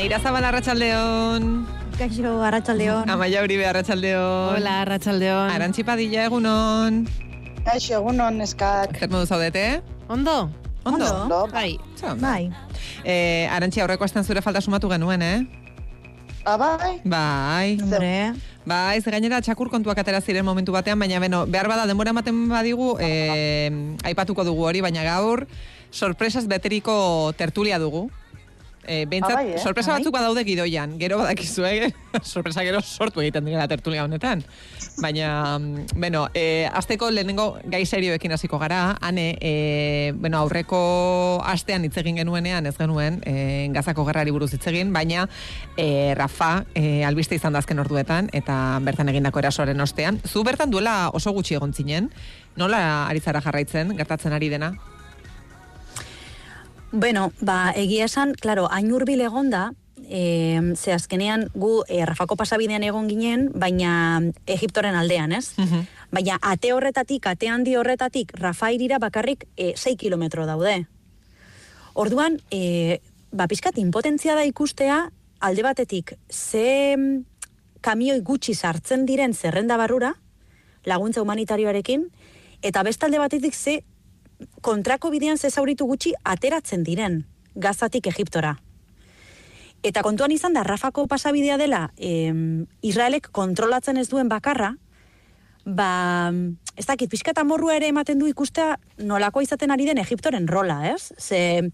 Aneira Zabal Arratsaldeon. Kaixo, Arratsaldeon. Amaia Uribe Arratsaldeon. Hola, Arratsaldeon. Arantzi Padilla egunon. Kaixo, egunon, eskak. Zer modu zaudete? Ondo? Ondo. Ondo. Bai. Bai. Eh, Arantzi aurreko astean zure falta sumatu genuen, eh? Abai, Bai. Hombre, Bai, ze gainera txakur kontuak atera ziren momentu batean, baina beno, behar bada denbora ematen badigu, eh, aipatuko dugu hori, baina gaur sorpresas beteriko tertulia dugu. Eh, behintzat, Ah, bai, eh? sorpresa Bai. batzuk badaude gidoian, gero badakizu, eh? sorpresa gero sortu egiten dira tertulia honetan. Baina, mm, bueno, eh, azteko lehenengo gai serioekin hasiko gara, ane, eh, bueno, aurreko astean hitz egin genuenean, ez genuen, eh, gazako gerrari buruz hitz egin, baina eh, Rafa eh, albiste izan da azken orduetan, eta bertan egindako erasoaren ostean. Zu bertan duela oso gutxi egon zinen, nola ari zara jarraitzen, gertatzen ari dena? Bueno, ba, egia esan, claro, hain hurbil egonda, e, ze azkenean gu e, Rafako pasabidean egon ginen, baina Egiptoren aldean, ez? Baina ate horretatik, ate handi horretatik, Rafa irira bakarrik e, 6 kilometro daude. Orduan, e, ba, pizkat impotentzia da ikustea, alde batetik, ze kamioi gutxi sartzen diren zerrenda barrura, laguntza humanitarioarekin, eta bestalde batetik ze kontrako bidean ze zauritu gutxi ateratzen diren gazatik Egiptora. Eta kontuan izan da, Rafako pasabidea dela, em, Israelek kontrolatzen ez duen bakarra, ba, ez dakit, pixka eta morrua ere ematen du ikustea nolako izaten ari den Egiptoren rola, ez? Ze,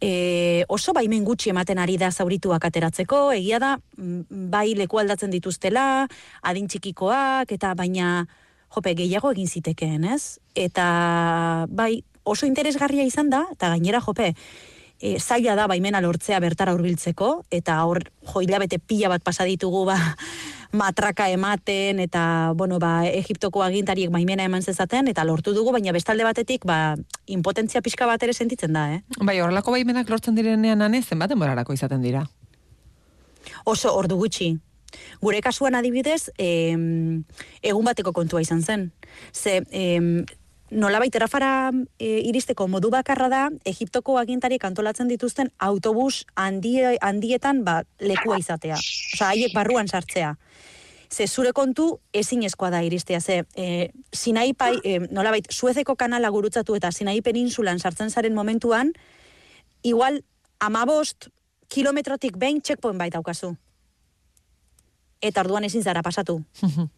e, oso baimen gutxi ematen ari da zaurituak ateratzeko, egia da, bai leku aldatzen dituztela, adin txikikoak, eta baina, jope, gehiago egin zitekeen, ez? Eta, bai, oso interesgarria izan da, eta gainera, jope, e, zaila da baimena lortzea bertara hurbiltzeko eta hor jo hilabete pila bat pasa ditugu ba matraka ematen eta bueno ba Egiptoko agintariek baimena eman zezaten eta lortu dugu baina bestalde batetik ba impotentzia pixka bat ere sentitzen da eh Bai, horrelako baimenak lortzen direnean ane, zenbat denborarako izaten dira? oso ordu gutxi Gure kasuan adibidez, em, egun bateko kontua izan zen. Ze, em, nolabait errafara e, iristeko modu bakarra da, Egiptoko agintariek antolatzen dituzten autobus handi, handietan ba, lekua izatea. Osa, haiek barruan sartzea. Ze zure kontu ezinezkoa da iristea, ze e, Sinai pai, e, nolabait, Suezeko kanala gurutzatu eta Sinai peninsulan sartzen zaren momentuan, igual amabost kilometrotik behin checkpoint bait daukazu. Eta orduan ezin zara pasatu.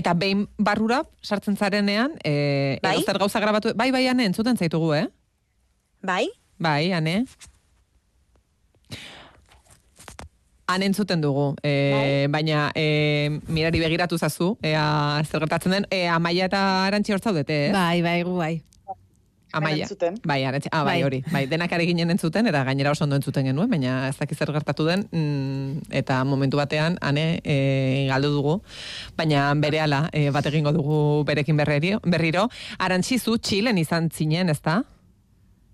Eta behin barrura sartzen zarenean, e, Bai? edo zer gauza grabatu, bai, bai, ane, entzuten zaitugu, eh? Bai? Bai, ane. Han entzuten dugu, e, baina e, mirari begiratu zazu, ea zer gertatzen den, e, amaia eta arantzi hor zaudete, eh? Bai, bai, gu bai. Amaia. entzuten. Bai, arantzi, ah, bai, Bai. hori. Bai, denak ari ginen entzuten, eta gainera oso ondo entzuten genuen, baina ez dakit zer gertatu den, mm, eta momentu batean, ane, e, galdu dugu, baina berehala e, bat egingo dugu berekin berriro. berriro. Arantzi zu, Txilen izan zinen, ezta?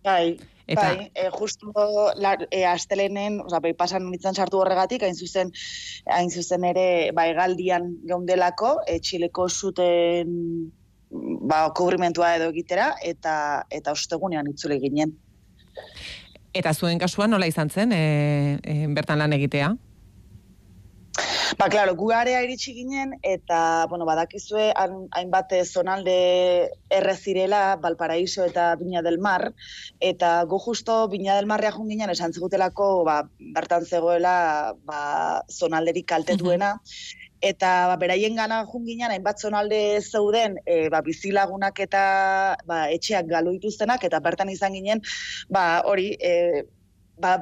Bai, Eta- bai, e, justu la, e, astelenen, oza, bai, pasan nintzen sartu horregatik, hain zuzen, hain zuzen ere, bai, galdian geundelako, e, txileko zuten ba, kubrimentua edo egitera, eta eta ostegunean itzule ginen. Eta zuen kasuan nola izan zen, e, e, bertan lan egitea? Ba, klaro, gu area iritsi ginen, eta, bueno, badakizue, hainbat zonalde errezirela, Valparaíso eta Viña del Mar, eta gu justo Viña del Marrea jun ginen, esan zigutelako, ba, bertan zegoela, ba, zonalderik kaltetuena, eta ba, beraien gana jun ginen, hainbat zonalde zeuden, e, ba, bizilagunak eta ba, etxeak galu dituztenak, eta bertan izan ginen, ba, hori, e, ba,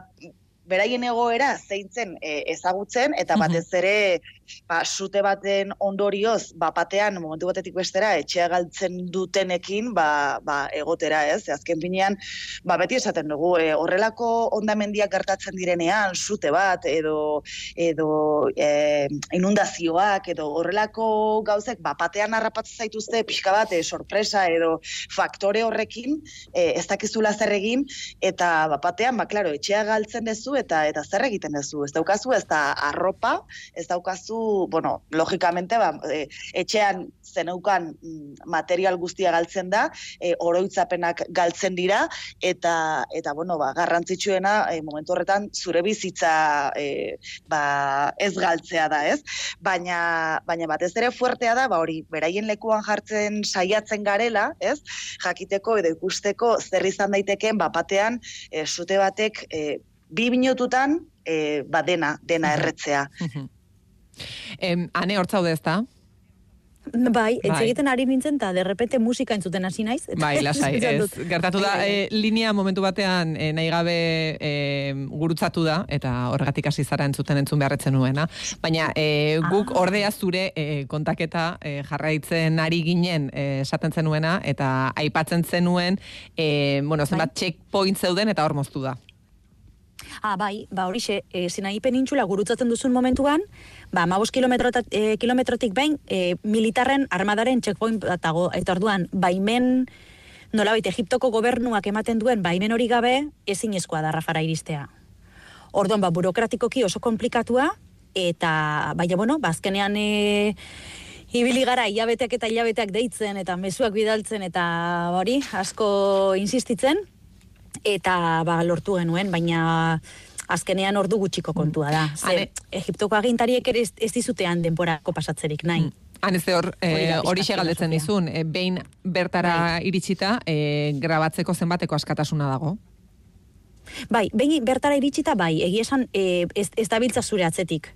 beraien egoera zeintzen e, ezagutzen eta batez ere ba, sute baten ondorioz ba, batean momentu batetik bestera etxea galtzen dutenekin ba, ba, egotera ez. Azken finean ba, beti esaten dugu e, horrelako ondamendiak gertatzen direnean sute bat edo edo e, inundazioak edo horrelako gauzek ba, batean harrapatzen zaituzte pixka bat e, sorpresa edo faktore horrekin e, ez dakizula zer egin eta ba, batean ba, claro, etxea galtzen duzu eta eta zer egiten duzu. Ez daukazu ez da arropa, ez daukazu duzu, bueno, logikamente, ba, e, etxean zeneukan mm, material guztia galtzen da, e, oroitzapenak galtzen dira, eta, eta bueno, ba, garrantzitsuena, e, momentu horretan, zure bizitza e, ba, ez galtzea da, ez? Baina, baina batez ere fuertea da, ba, hori, beraien lekuan jartzen saiatzen garela, ez? Jakiteko edo ikusteko zer izan daitekeen, ba, batean, e, sute batek, e, bi minututan, e, ba, dena, dena erretzea. Em, ane hortzaude ez da? Bai, ez Bai. egiten ari nintzen, eta derrepente musika entzuten hasi naiz. eta Bai, lasai, ez. Gertatu da, e, linea momentu batean e, nahi gabe e, gurutzatu da, eta horregatik hasi zara entzuten entzun beharretzen nuena. Baina e, guk Ah. ordea zure e, kontaketa e, jarraitzen ari ginen esaten zenuena, eta aipatzen zenuen, e, bueno, zenbat checkpoint zeuden, eta hor moztu da. Ah, bai, ba horixe, e, Sinai penintxula gurutzatzen duzun momentuan, ba, kilometrotat, e, kilometrotik behin, e, militarren armadaren checkpoint bat dago, eta orduan, baimen, nolabait, Egiptoko gobernuak ematen duen, baimen hori gabe, ezinezkoa da Rafara iristea. Orduan, ba, burokratikoki oso komplikatua, eta, baina, bueno, ba, azkenean, e, ibili gara hilabeteak eta hilabeteak deitzen, eta mezuak bidaltzen, eta hori, asko insistitzen, eta ba, lortu genuen, baina azkenean ordu gutxiko kontua da. Ze, Ane- Egiptoko agintariek ere ez, ez dizutean denporako pasatzerik nahi. Han ez hor, Hori e, da hori pixkat galdetzen dizun, e, behin bertara iritsita, e, grabatzeko zenbateko askatasuna dago. Bai, behin bertara iritsita, bai, egia esan e, ez, ez dabiltza zure atzetik.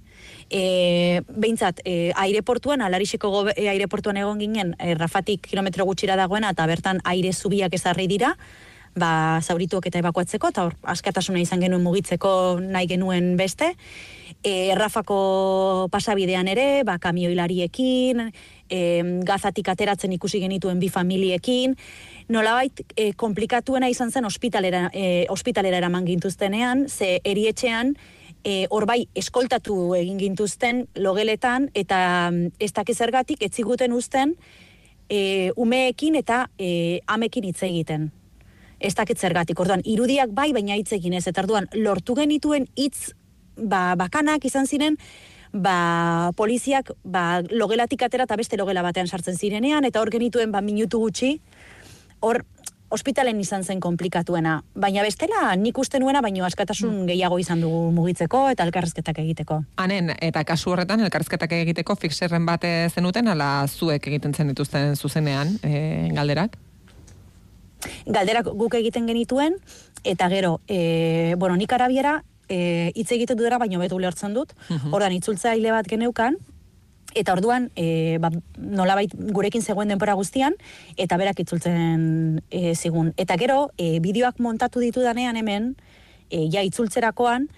E, behintzat, e, aireportuan, alariseko gobe, e, aireportuan egon ginen, e, rafatik kilometro gutxira dagoena, eta bertan aire zubiak ezarri dira, ba, zaurituak eta ebakuatzeko, eta hor, askatasuna izan genuen mugitzeko nahi genuen beste. E, Rafako pasabidean ere, ba, kamioilariekin, e, gazatik ateratzen ikusi genituen bi familiekin, nolabait e, komplikatuena izan zen ospitalera, e, ospitalera eraman gintuztenean, ze erietxean, e, hor bai eskoltatu egin gintuzten logeletan, eta mm, ez dakiz zergatik ez ziguten uzten e, umeekin eta e, amekin hitz egiten. Ez dakit zergatik, orduan, irudiak bai, baina hitz egin ez, eta orduan, lortu genituen hitz ba, bakanak izan ziren, ba, poliziak ba, logelatik atera eta beste logela batean sartzen zirenean, eta hor genituen ba, minutu gutxi, hor ospitalen izan zen komplikatuena. Baina bestela, nik uste nuena, baino askatasun gehiago izan dugu mugitzeko eta elkarrezketak egiteko. Hanen, eta kasu horretan, elkarrizketak egiteko fixerren bat zenuten, ala zuek egiten zen dituzten zuzenean e, galderak? Galderak guk egiten genituen, eta gero, e, bueno, nik arabiera, e, hitz egiten dudera, baino betu ulertzen dut, ordan itzultzaile bat geneukan, eta orduan, e, ba, nolabait gurekin zegoen denpora guztian, eta berak itzultzen e, zigun. Eta gero, e, bideoak montatu ditudanean hemen, e, ja itzultzerakoan,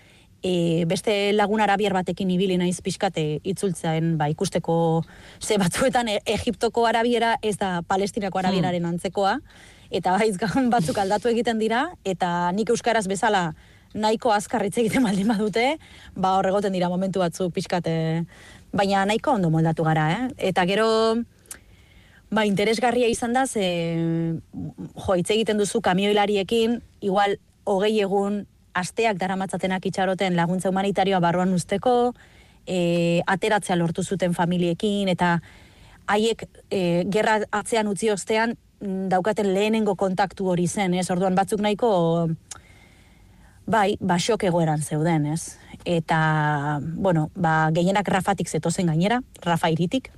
e, beste lagun arabiar batekin ibili naiz pixkate itzultzen ba, ikusteko ze batzuetan e, Egiptoko arabiera ez da palestinako arabieraren antzekoa, eta baiz batzuk aldatu egiten dira, eta nik euskaraz bezala nahiko azkar hitz egiten baldin badute, ba hor egoten dira momentu batzuk pixkate, baina nahiko ondo moldatu gara, eh? Eta gero, ba, interesgarria izan da, ze, jo, hitz egiten duzu kamioilariekin, igual, hogei egun, asteak daramatzatenak itxaroten laguntza humanitarioa barruan usteko, e, ateratzea lortu zuten familiekin, eta haiek e, gerra atzean utzi ostean daukaten lehenengo kontaktu hori zen, ez? Orduan batzuk nahiko bai, ba egoeran zeuden, ez? Eta, bueno, ba, gehienak Rafatik zetozen gainera, Rafa iritik,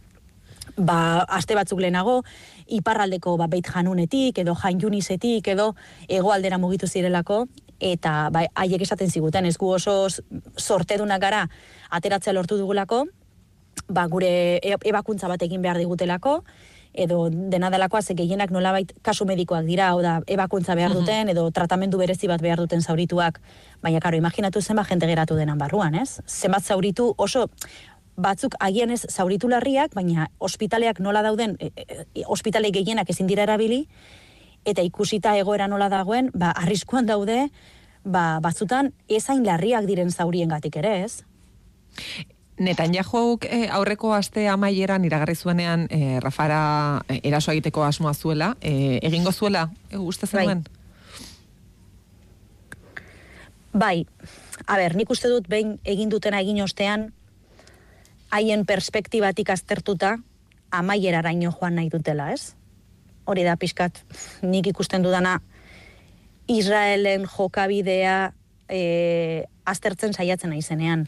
ba, aste batzuk lehenago, iparraldeko ba, beit janunetik, edo jain junisetik, edo hegoaldera mugitu zirelako, eta ba, haiek esaten ziguten, ez gu oso sortedunak gara ateratzea lortu dugulako, ba, gure e- ebakuntza bat egin behar digutelako, edo dena delakoa ze gehienak nolabait kasu medikoak dira, hau da, ebakuntza behar duten, edo tratamendu berezi bat behar duten zaurituak, baina karo, imaginatu zenbat jente geratu denan barruan, ez? Zenbat zauritu oso, batzuk agian ez zauritu larriak, baina ospitaleak nola dauden, e, e, e, ospitale gehienak ezin dira erabili, eta ikusita egoera nola dagoen, ba, arriskuan daude, ba, batzutan ezain larriak diren zauriengatik ere, ez? Netanyahuak eh, aurreko aste amaieran iragarri zuenean eh, Rafara eh, eraso egiteko asmoa zuela, eh, egingo zuela, eh, uste Bai. zenuen? Bai, a ber, nik uste dut behin egin dutena egin ostean, haien perspektibatik aztertuta, amaieraraino joan nahi dutela, ez? Hori da pixkat, nik ikusten dudana, Israelen jokabidea e, aztertzen saiatzen nahi zenean.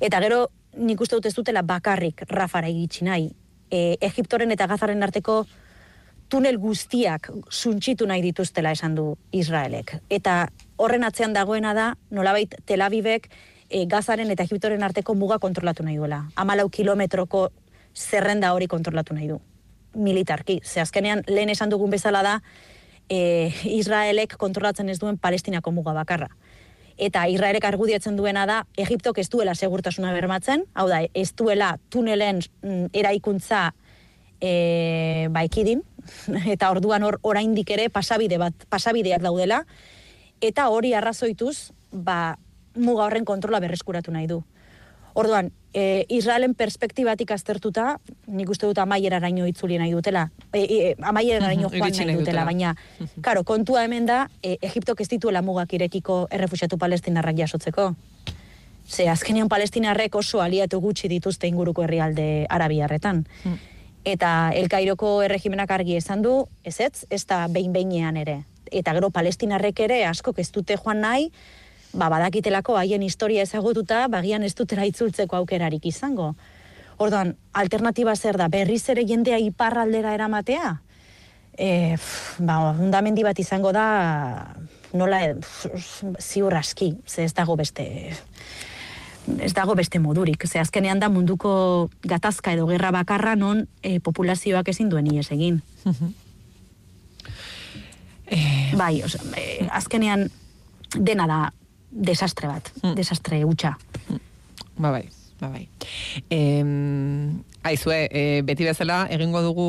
Eta gero, nik uste dut ez dutela bakarrik Rafara egitsi nahi. E, Egiptoren eta Gazaren arteko tunel guztiak suntxitu nahi dituztela esan du Israelek. Eta horren atzean dagoena da, nolabait Tel Avivek e, Gazaren eta Egiptoren arteko muga kontrolatu nahi duela. Amalau kilometroko zerrenda hori kontrolatu nahi du. Militarki. Ze azkenean, lehen esan dugun bezala da, e, Israelek kontrolatzen ez duen Palestinako muga bakarra. Eta Israelek argudiatzen duena da, Egiptok ez duela segurtasuna bermatzen, hau da, ez duela tunelen mm, eraikuntza e, baikidin, eta orduan or, oraindik ere pasabide bat, pasabideak daudela, eta hori arrazoituz, ba, muga horren kontrola berreskuratu nahi du. Orduan, e, Israelen perspektibatik aztertuta, nik uste dut amaiera raino itzuli nahi dutela, e, e, amaiera raino joan nahi dutela, baina, karo, kontua hemen da, e, Egiptok ez dituela mugak irekiko errefusiatu palestinarrak jasotzeko. Ze, azkenean palestinarrek oso aliatu gutxi dituzte inguruko herrialde arabiarretan. Mm. Eta elkairoko erregimenak argi esan du, ez ez, ez da behin behinean ere. Eta gero palestinarrek ere asko ez dute joan nahi, ba, badakitelako haien historia ezagututa, bagian ez dutera itzultzeko aukerarik izango. Orduan, alternatiba zer da, berriz ere jendea iparraldera eramatea? E, ba, undamendi bat izango da, nola, ziur aski, ze ez dago beste ez dago beste modurik. Ze azkenean da munduko gatazka edo gerra bakarra non e, populazioak ezin duen ies egin. Eh, bai, oza, e, azkenean dena da desastre bat, mm. desastre utxa. Mm. Ba bai, ba bai. E, aizue, e, beti bezala, egingo dugu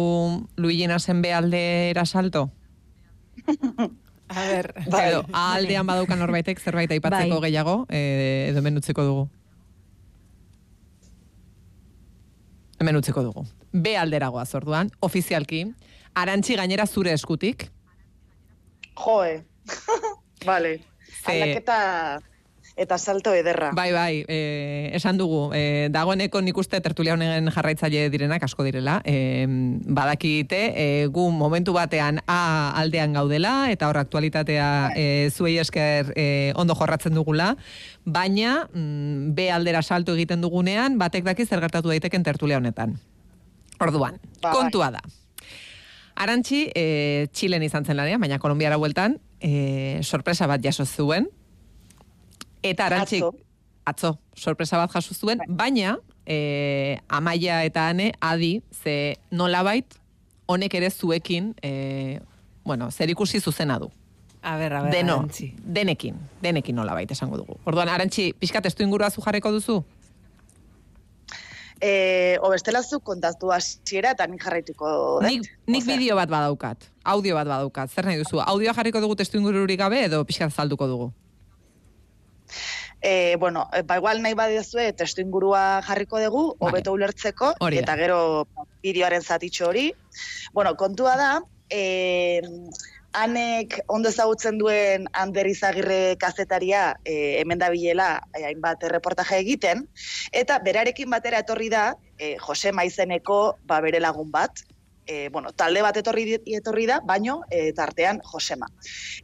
Luigena zen bealdera salto? A ber, bai. edo, aldean badaukan norbaitek zerbait aipatzeko bai. gehiago, e, edo menutzeko dugu. Hemen utzeko dugu. Be alderagoa zorduan, ofizialki, arantxi gainera zure eskutik. Joe, vale. Aldaketa eta salto ederra. Bai, bai, e, esan dugu, e, dagoeneko nik uste tertulia honen jarraitzaile direnak asko direla, e, badakite, e, gu momentu batean A aldean gaudela, eta hor aktualitatea e, zuei esker e, ondo jorratzen dugula, baina mm, B aldera salto egiten dugunean, batek daki zer gertatu daiteken tertulia honetan. Orduan, ba, kontua da. Arantxi, e, Txilen izan zen lanean, baina Kolombiara bueltan, e, sorpresa bat jaso zuen, Eta arantzik, atzo. sorpresa bat jaso zuen, bai. baina e, amaia eta ane adi, ze nolabait, honek ere zuekin, e, bueno, zer ikusi zuzena du. A ber, a ber, Deno, arantzi. Denekin, denekin nolabait esango dugu. Orduan, arantzi, pixkat estu ingurua zu jarreko duzu? E, obestela zu kontatu hasiera eta nik jarraituko Nik, nik bideo bat badaukat, audio bat badaukat, zer nahi duzu? Audioa jarriko dugu testu ingururik gabe edo pixkat zalduko dugu? E, bueno, eh, ba igual nahi badezue testu ingurua jarriko dugu, hobeto vale. ulertzeko, eta gero bideoaren zatitxo hori. Bueno, kontua da, e, anek ondo ezagutzen duen Ander Izagirre kazetaria e, hemen da bilela hainbat reportaje egiten, eta berarekin batera etorri da, e, Jose Maizeneko ba, bere lagun bat, e, bueno, talde bat etorri, etorri da, baino e, tartean Josema.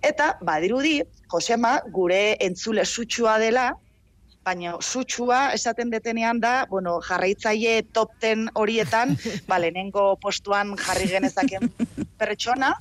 Eta, badirudi, Josema gure entzule sutsua dela, baina sutsua esaten detenean da, bueno, jarraitzaile top ten horietan, ba, lehenengo postuan jarri genezaken pertsona,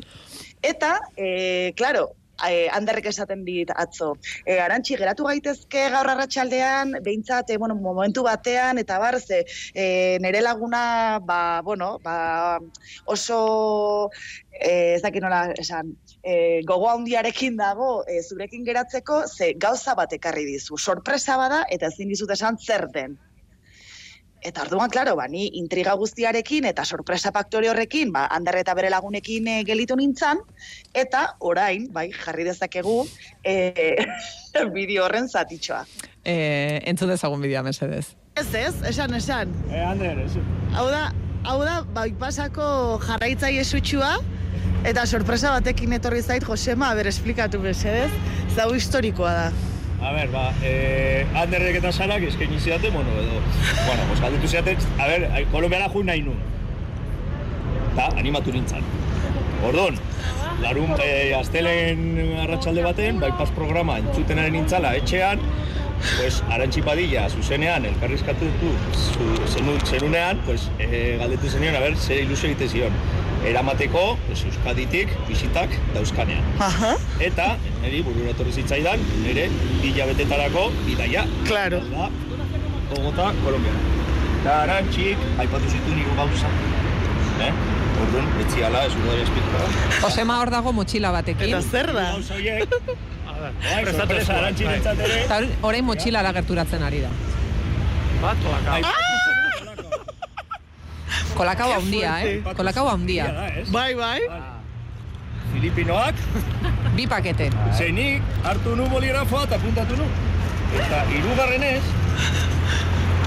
eta, e, claro, e, handerrek esaten dit atzo. E, arantxi, geratu gaitezke gaur arratsaldean behintzat, e, bueno, momentu batean, eta bar, ze, e, nere laguna, ba, bueno, ba, oso, e, ez nola, esan, e, gogo handiarekin dago e, zurekin geratzeko, ze gauza bat ekarri dizu. Sorpresa bada, eta ezin dizut esan zer den. Eta orduan, klaro, ba, ni intriga guztiarekin eta sorpresa faktore horrekin, ba, handar eta bere lagunekin e, gelitu nintzan, eta orain, bai, jarri dezakegu, e, bideo horren zatitxoa. E, entzun dezagun bidea, mesedez. Ez ez, esan, esan. E, Ander, ez. Hau da, hau da, bai, pasako jarraitzai esutxua, eta sorpresa batekin etorri zait, Josema, ber, esplikatu mesedez, zau historikoa da. A ber, ba, eh, Anderrek eta Sarak eskaini zidaten, bueno, edo, bueno, pues galdetu zidaten, a ber, Kolombiara jun nahi nun. Eta animatu nintzen. Orduan, larun eh, astelen arratsalde baten, bypass programa entzutenaren nintzala etxean, pues Arantxi Padilla zuzenean elkarrizkatu du zu, zenu, zenunean, pues eh, galdetu zenion, a ber, ze ilusio egite zion. Eramateko, pues, Euskaditik, bisitak dauzkanean. Aha, Eta, niri burura etorri zitzaidan, nire hilabetetarako bidaia. Claro. Da, Bogota, Kolombia. Eta arantxik, aipatu zitu nigo gauza. Eh? Orduan, etziala, ez urdari espituko. Josema hor dago motxila batekin. eta zer da? Gauza horiek, bai, hor- orain motxilara gerturatzen ari da. Bat, kolaka. Ai, Kolakau handia, eh? Kolakau handia. da, ez? Bai, bai. Filipinoak, Bi pakete. zenik hartu nu boligrafoa eta puntatu nu. Eta hirugarrenez,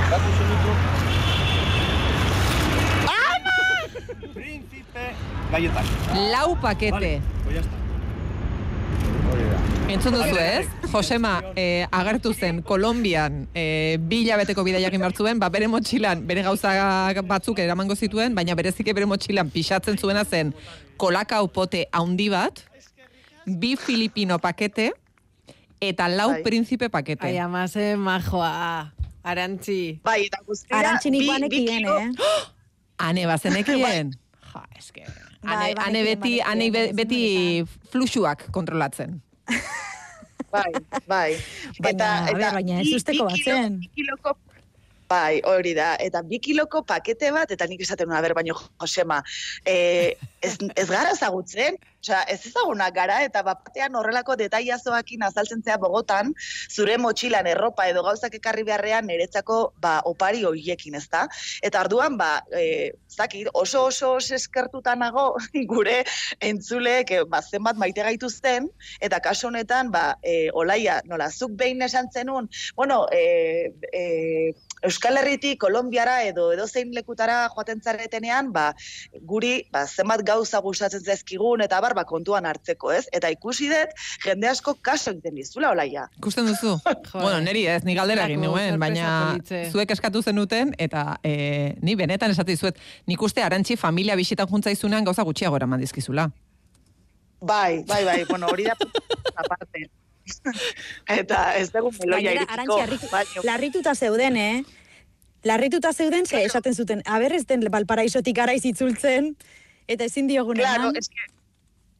Batu zenutu. Príncipe galletak. Lau pakete. Vale, pues ya está. Entzun duzu ez? Josema eh, agertu zen Kolombian eh, bi hilabeteko bidaia egin behar zuen, ba, bere motxilan, bere gauza batzuk eramango zituen, baina berezike bere motxilan pixatzen zuena zen kolakau pote haundi bat, bi filipino pakete, eta lau Bai. prinsipe pakete. Ai, ama, ze majoa. Arantzi. Bai, eta guztira... Arantxinik bi- bi banekien, eh? Ane bazenekien. Ja, eske. Bai, Ane, ane beti, ane beti fluxuak kontrolatzen. Bai, bai. Baina, a ber, baina ez usteko kilo- batzen. bi kiloko Bai, hori da. Eta bi kiloko pakete bat, eta nik esaten nuen, a ber, baino, Josema, eh, ez, ez gara ezagutzen, Osea, ez ezaguna gara, eta batean horrelako detaiazoakin azaltzen zea Bogotan, zure motxilan erropa edo gauzak ekarri beharrean niretzako ba, opari hoiekin, ezta? Eta arduan, ba, e, zakit, oso oso eskertuta nago gure entzuleek e, ba, zenbat maite gaituzten, eta kasu honetan, ba, e, olaia, nola, zuk behin esan zenun, bueno, e, e, Euskal Herritik, Kolombiara edo edozein lekutara joaten zaretenean, ba, guri ba, zenbat gauza gustatzen zaizkigun eta bar, ba, kontuan hartzeko, ez? Eta ikusi dut, jende asko kaso egiten dizula, olaia. Ikusten duzu? bueno, neri ez, ni galdera egin nuen, baina zuek eskatu zenuten, eta e, ni benetan esate dizuet, nik uste arantxi familia bisitan juntzaizunean gauza gutxiago eraman dizkizula. Bai, bai, bai, bueno, hori da aparte. Eta ez dugu meloia iritsiko. larrituta zeuden, eh? Larrituta zeuden, ze esaten zuten, aber ez den balparaisotik araiz itzultzen, eta ezin diogun Claro, es que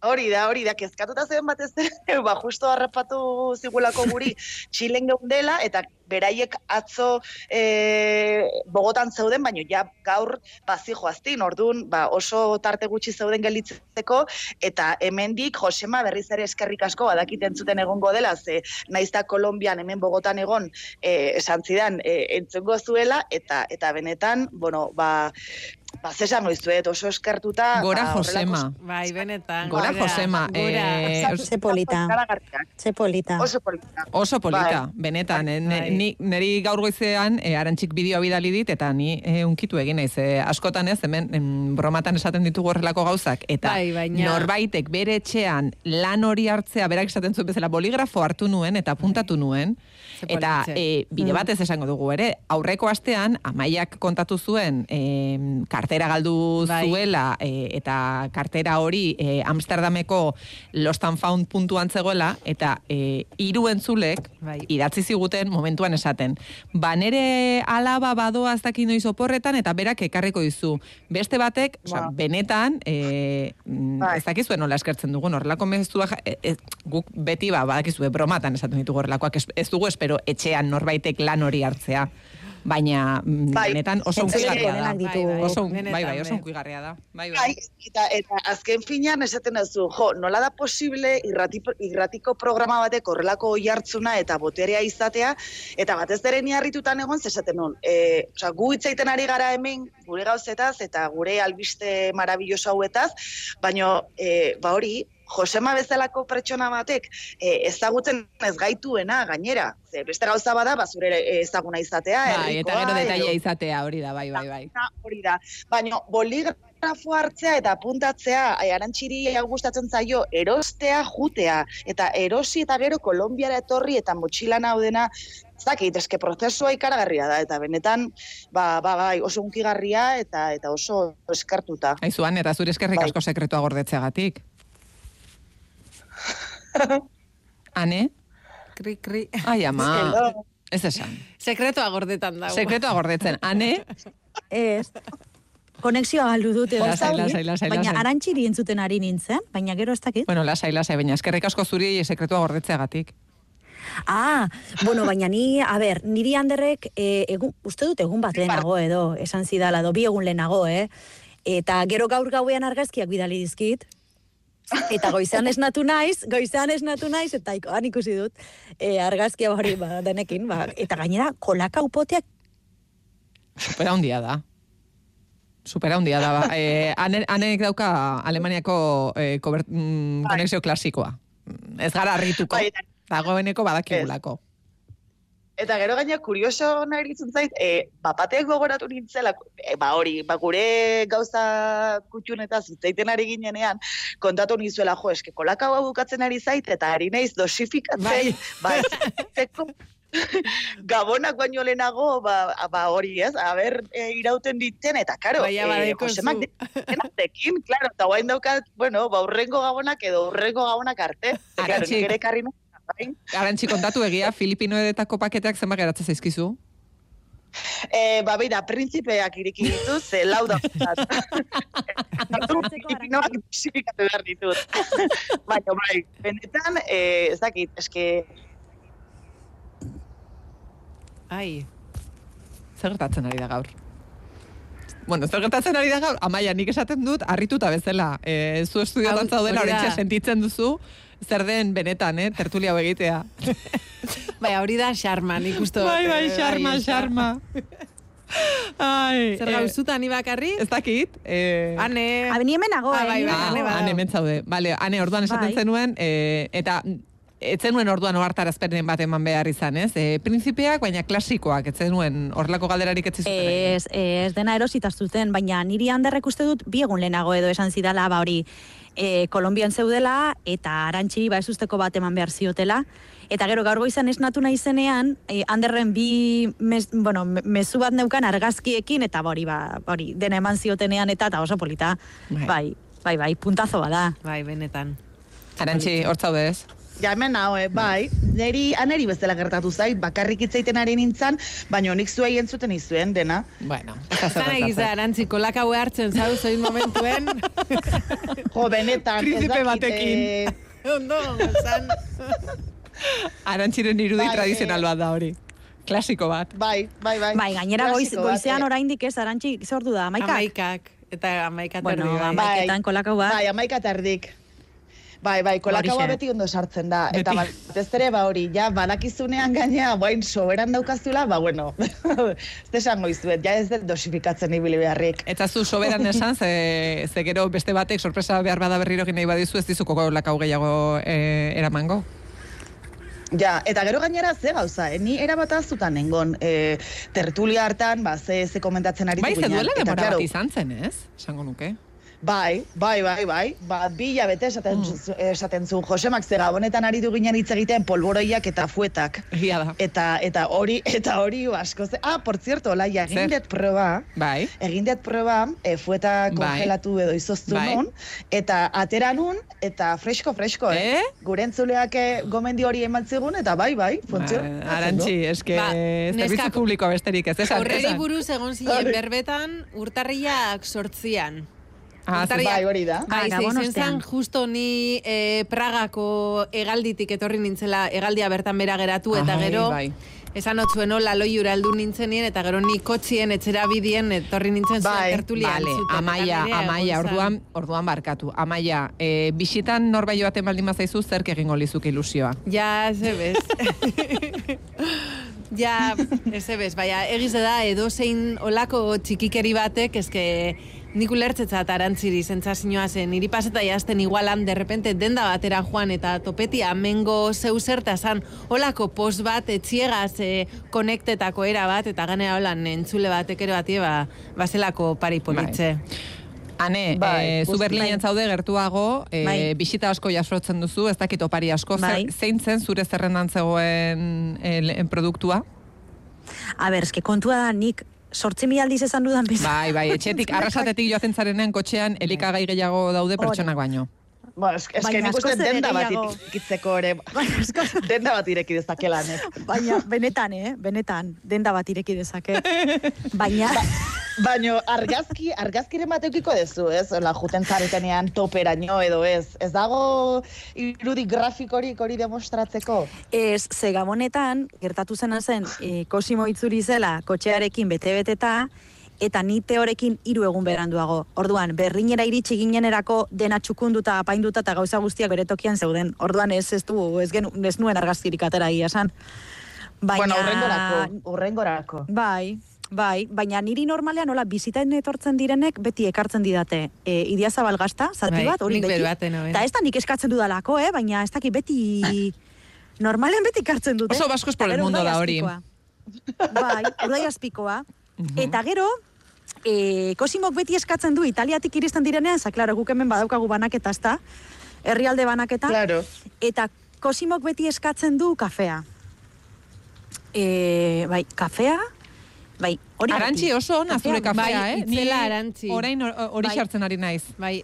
hori da, hori da, kezkatuta zen batez ere, ba, justo harrapatu zigulako guri Txilen geundela, eta beraiek atzo e, Bogotan zeuden, baino ja gaur bazi joaztin, orduan ba, oso tarte gutxi zeuden gelditzeko, eta hemendik Josema berriz ere eskerrik asko badakit entzuten egongo dela, ze naizta Kolombian hemen Bogotan egon e, esan zidan e, entzungo zuela, eta eta benetan, bueno, ba, ba, zesan noizuet, oso eskertuta. Gora ba, horrelako Josema. Bai, benetan. Gora Josema, Gora. eh, os- Ze polita, Ikaragarriak, ze polita. Oso polita. Oso polita, benetan. eh, Bai. ni, neri gaur goizean e, arantxik bideoa bidali dit, eta ni e, unkitu egin naiz. E, askotan ez, hemen em, bromatan esaten ditugu horrelako gauzak. Eta Bai, baina- norbaitek bere etxean lan hori hartzea, berak esaten zuen bezala, boligrafo hartu nuen eta puntatu nuen. Ze Eta e, bide batez esango dugu ere, aurreko astean, amaiak kontatu zuen, e, kartera galdu Bai. zuela, e, eta kartera hori e, Amsterdameko Lost and Found puntuan zegoela, eta e, hiru entzulek Bai. idatzi ziguten momentuan esaten. Ba nere alaba badoa ez dakit noiz oporretan, eta berak ekarriko dizu. Beste batek, Ba. benetan, e, mm, Bai. ez dakizuen nola eskertzen dugun, horrelako mezua, e, e, guk beti ba, badakizue bromatan esaten ditugu horrelakoak, ez, ez dugu espero etxean norbaitek lan hori hartzea. Baina, mm, Bai. benetan oso unkigarria da. Bai, bai. Oso, Benetan, bai, bai, oso unkigarria da. Bai, bai. Bai, eta, eta azken finean esaten duzu, jo, nola da posible irrati, irratiko programa batek horrelako oi hartzuna eta boterea izatea, eta batez ere ni harritutan egon, ze esaten nun, e, osea, gu hitzaiten ari gara hemen gure gauzetaz eta gure albiste marabilloso hauetaz, baino, e, ba hori, Josema bezalako pertsona batek e, ezagutzen ez gaituena gainera. Ze beste gauza bada, ba zure e, ezaguna izatea, Bai, eta gero detaila izatea hori da, bai, bai, bai. Hori da. Baina boligrafo hartzea eta apuntatzea, ai, arantxiri gustatzen zaio, erostea, jutea, eta erosi eta gero Kolombiara etorri eta motxilan hau dena, zakit, eske prozesua ikaragarria da, eta benetan, ba, ba, bai, oso unkigarria eta eta oso eskartuta. Aizuan, eta zure eskerrik Bai. asko sekretua gordetzeagatik. Ane? Kri, kri. Ai, ama. Ez esan. Sekretua gordetan dago. Sekretua gordetzen. Ane? Ez. Konexioa galdu dute. Lasai, dakit. lasai, lasai, Baina lasai. arantxiri entzuten ari nintzen, baina gero ez dakit. Bueno, lasai, lasai, baina eskerrik asko zuri sekretua gordetzeagatik. Ah, bueno, baina ni, a ber, niri handerrek, e, egun, uste dut egun bat lehenago edo, esan zidala, do bi egun lehenago, eh? Eta gero gaur gauean argazkiak bidali dizkit. Eta goizean esnatu naiz, goizean esnatu naiz, eta ikoan ikusi dut, e, argazkia hori ba, denekin, ba, eta gainera kolaka upoteak Supera handia da. Supera handia da. Ba. E, ane, anek dauka Alemaniako e, konexio klasikoa. Ez gara harrituko. Bai, eta- Dagoeneko badakigulako. Eta gero gaina kurioso nahi ditzen zait, e, bapateak gogoratu nintzela, e, ba hori, ba gure gauza kutxunetaz zitzaiten ari ginenean, kontatu nizuela, jo, eske kolaka hau bukatzen ari zait, eta ari naiz dosifikatzen, Bai. ba, gabonak baino lehenago, ba, ba hori ez, aber e, irauten ditzen, eta karo, Baina badeko zu. Josemak denatekin, claro, eta guain daukat, bueno, ba urrengo gabonak edo urrengo gabonak arte, Arantxik. nik ere ekarri nuen, bai. Garantzi kontatu egia, Filipinoedetako paketeak zenbat geratzen zaizkizu? Eh, ba, beira, printzipeak iriki dituz, ze lau da. Filipinoak dosifikatu behar ditut. Baina, bai, benetan, eh, ez dakit, eske, Ai. Zer gertatzen ari da gaur? Bueno, zer gertatzen ari da gaur? Amaia, nik esaten dut, harrituta bezala. E, zu estudiotan zaudela horretxe sentitzen duzu, zer den benetan, eh? Tertulia egitea. Bai, hori da xarma, nik dut, bai, bai, eh, xarma, xarma. Ai, Zer eh, gauzuta ni bakarri? Ez dakit. Eh, Ane. Abeni hemen nago, Ah, eh, bai, ni bai, Ah, ane badago. ane hemen zaude. Vale, ane orduan esaten Bai. zenuen, e, eta ez zenuen orduan ohartarazpenen bat eman behar izan, ez? E, prinzipeak, baina klasikoak, ez zenuen horrelako galderarik ez zizuten. egin. Ez, ez dena erositaz zuten, baina niri handerrek uste dut bi egun lehenago edo esan zidala, ba hori, e, Kolombian zeudela eta arantxiri ba ez usteko bat eman behar ziotela. Eta gero gaur goizan esnatu nahi zenean, e, handerren bi mez, bueno, me- mezu bat neukan argazkiekin, eta hori, ba, hori, dena eman ziotenean eta, eta oso polita. Bai. Bai, bai, bai, puntazo bada. Bai, benetan. Arantxi, hor ez? Ja hemen hau, eh, bai, neri, aneri bezala gertatu zait, bakarrik itzaiten ari nintzen, baina nik zuei entzuten izuen dena. Bueno, Zan egiz da, gertatzen. arantzi, kolaka hau hartzen zau zoin momentuen. Jo, benetan, ez dakit, batekin. eh, Ondo, zan. Arantxiren irudi Bai, tradizional eh. bat da hori. Klasiko bat. bai, bai, bai. Bai, gainera goiz, bat, goizean eh. oraindik ez, arantxi, zordu da, amaikak? Amaikak. Eta amaika Bueno, terdi, bai. amaiketan kolakau bat. Bai, amaika tardik. Bai, bai, kolakaua beti ondo sartzen da. Beti. Eta batez ere, ba hori, ja, badakizunean gaina, guain soberan daukazula, ba bueno, ez esango izuet, ja ez dut dosifikatzen ibili beharrik. Eta zu soberan esan, ze, ze gero beste batek sorpresa behar bada berriro nahi badizu, ez dizuko lakau gehiago e, eramango. Ja, eta gero gainera ze gauza, eh? ni erabata zutan nengon, eh, tertulia hartan, ba, ze, ze komentatzen ari Bai, ze duela demora bat izan zen, ez? Esango nuke. Bai, bai, bai, bai. Ba, bi hilabete esaten, Mm. esaten zuen Josemak ze gabonetan ari du ginen hitz egiten polboroiak eta fuetak. Egia da. Eta eta hori eta hori asko ze. Ah, por cierto, Laia, egin dut proba. Bai. Egin dut proba, e, fueta Bai. kongelatu edo izoztu Bai. nun, eta atera nun, eta fresko, fresko, eh? Eh? Gure entzuleak eh, gomendi hori eman zigun, eta bai, bai, funtzio. Ba, Arantxi, eske Ba, zerbitzu neskak- publikoa besterik ez, Horreri buruz egon ziren Bai. berbetan urtarriak sortzian. Ah, Urtarriak- Bai, hori da. Bai, Ah, ostean. zen justo ni e, Pragako egalditik etorri nintzela, egaldia bertan bera geratu, eta Ai, gero, bai. esan otzuen hola loiura aldu nintzenien, eta gero ni kotxien etxera bidien etorri nintzen zuen Bai, tertulia Vale, amaia, amaia, orduan, orduan barkatu. Amaia, e, bisitan norbait baten baldin bazaizu, zerk egingo lizuke ilusioa. Ja, ez ebez. ja, ez ebez, baina egiz da, edo zein olako txikikeri batek, eske nik ulertzetzat arantziri zentzazioa zen, niri paseta jazten igualan, derrepente denda batera joan eta topeti amengo zeu zerta zan, olako post bat, etxiegaz e, konektetako era bat, eta ganea holan entzule batek ere batie, ba, bazelako pari politze. Ane, Bai, eh, zu guzti- Berlinen bai. zaude gertuago, eh, Bai. bisita asko jasotzen duzu, ez dakit opari asko, Bai. zein zen zure zerrendan zegoen lehen produktua? A ber, eske kontua da nik sortzi mila aldiz esan dudan bezala. Bai, bai, etxetik, arrasatetik joaten zarenean kotxean elikagai gehiago daude pertsonak baino. Bueno, eske, eske Baina nik uste askoz ere denda bat irekitzeko ere, denda bat ireki dezakela nek. Baina, benetan, eh? Benetan, denda bat ireki dezake. Baina, Baina argazki, argazkiren bat eukiko dezu, ez? Ola, juten zaretenean toperaino edo ez. Ez dago irudi grafikorik hori demostratzeko? ez, ze gabonetan, gertatu zena zen, e, Kosimo itzuri zela, kotxearekin bete-beteta, eta ni teorekin hiru egun beranduago. Orduan, berrinera iritsi ginenerako dena txukunduta, apainduta eta gauza guztiak bere tokian zeuden. Orduan ez ez du, ez, genu, ez nuen argazkirik atera egia esan. Baina... Bueno, urrengorako, urrengorako. Bai, bai, baina niri normalean nola bizitain etortzen direnek beti ekartzen didate. E, idia zabalgazta, zati Bai, bat, hori nik beti. baten hoben. Eta ez da nik eskatzen dudalako, eh? baina ez dakit beti... Normalean beti ekartzen dute. Oso vascos por el mundo da hori. Bai, urdaiazpikoa. Eta gero, e, Kosimok beti eskatzen du Italiatik iristen direnean, za, klaro, guk hemen badaukagu banaketa, ezta? Herrialde banaketa. Claro. Eta Kosimok beti eskatzen du kafea. E, bai, kafea, bai, hori beti. Arantxi oso ona zure Kafea, kafea, bai, eh? Ni Arantxi. Orain hor- hori Bai. ari naiz. Bai,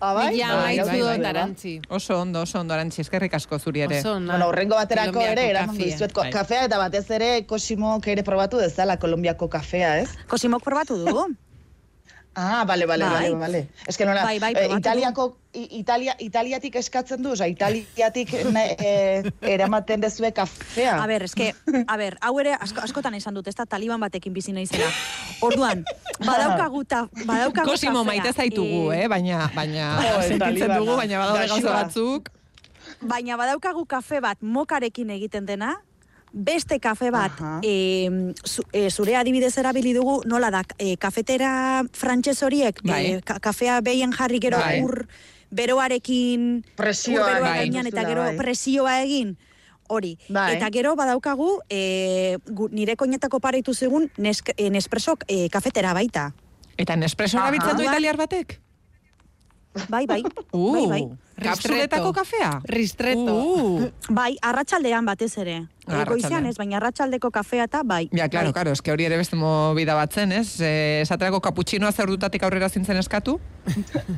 Ah, bai? ja Bai, bai, bai, dut bai. arantzi. Oso ondo, oso ondo, Arantxi, eskerrik asko zuri ere. Oso ona. Bueno, horrengo baterako ere, eraman kafea. dizuet ko- Bai. kafea, eta batez ere Kosimok ere probatu dezala Kolombiako kafea, ez? Kosimok probatu du. Ah, bale, bale, Bai. bale, bale. Ez que nola, Bai, bai, eh. Italiako, Italia, Italiatik eskatzen du, oza, Italiatik ne, eh, eramaten dezue kafea. A ber, eske, a ber, hau ere asko, askotan esan dut, ez da taliban batekin bizi naizela. Orduan, badaukagu ta, badaukagu Kosimo kafea. maite zaitugu, eh? Baina, baina, sentitzen talibana. dugu, baina badaude gauza Gaxua. batzuk. Baina badaukagu kafe bat mokarekin egiten dena, beste kafe bat Aha. e, zu, e, zure adibidez erabili dugu, nola da, e, kafetera frantses horiek, Bai. e, ka, kafea behien jarri gero Bai. ur beroarekin, Presioa ur beroa bai. gainean eta duzula, gero bai. presioa egin, hori. Bai. Eta gero badaukagu, e, gu, nire koinetako pareitu zegun, nesk, e, e, kafetera baita. Eta Nespresso Aha. gabiltzen du italiar batek? Bai, bai. Uh, bai, bai. kapsuletako kafea? Ristretto. Uh, Bai, arratsaldean batez ere. Arratsaldean. goizean ez, baina arratsaldeko kafea eta bai. Ja, claro, bai. claro, eske hori ere beste movida bat zen, ez? Eh, esaterako kaputxinoa zer dutatik aurrera zintzen eskatu?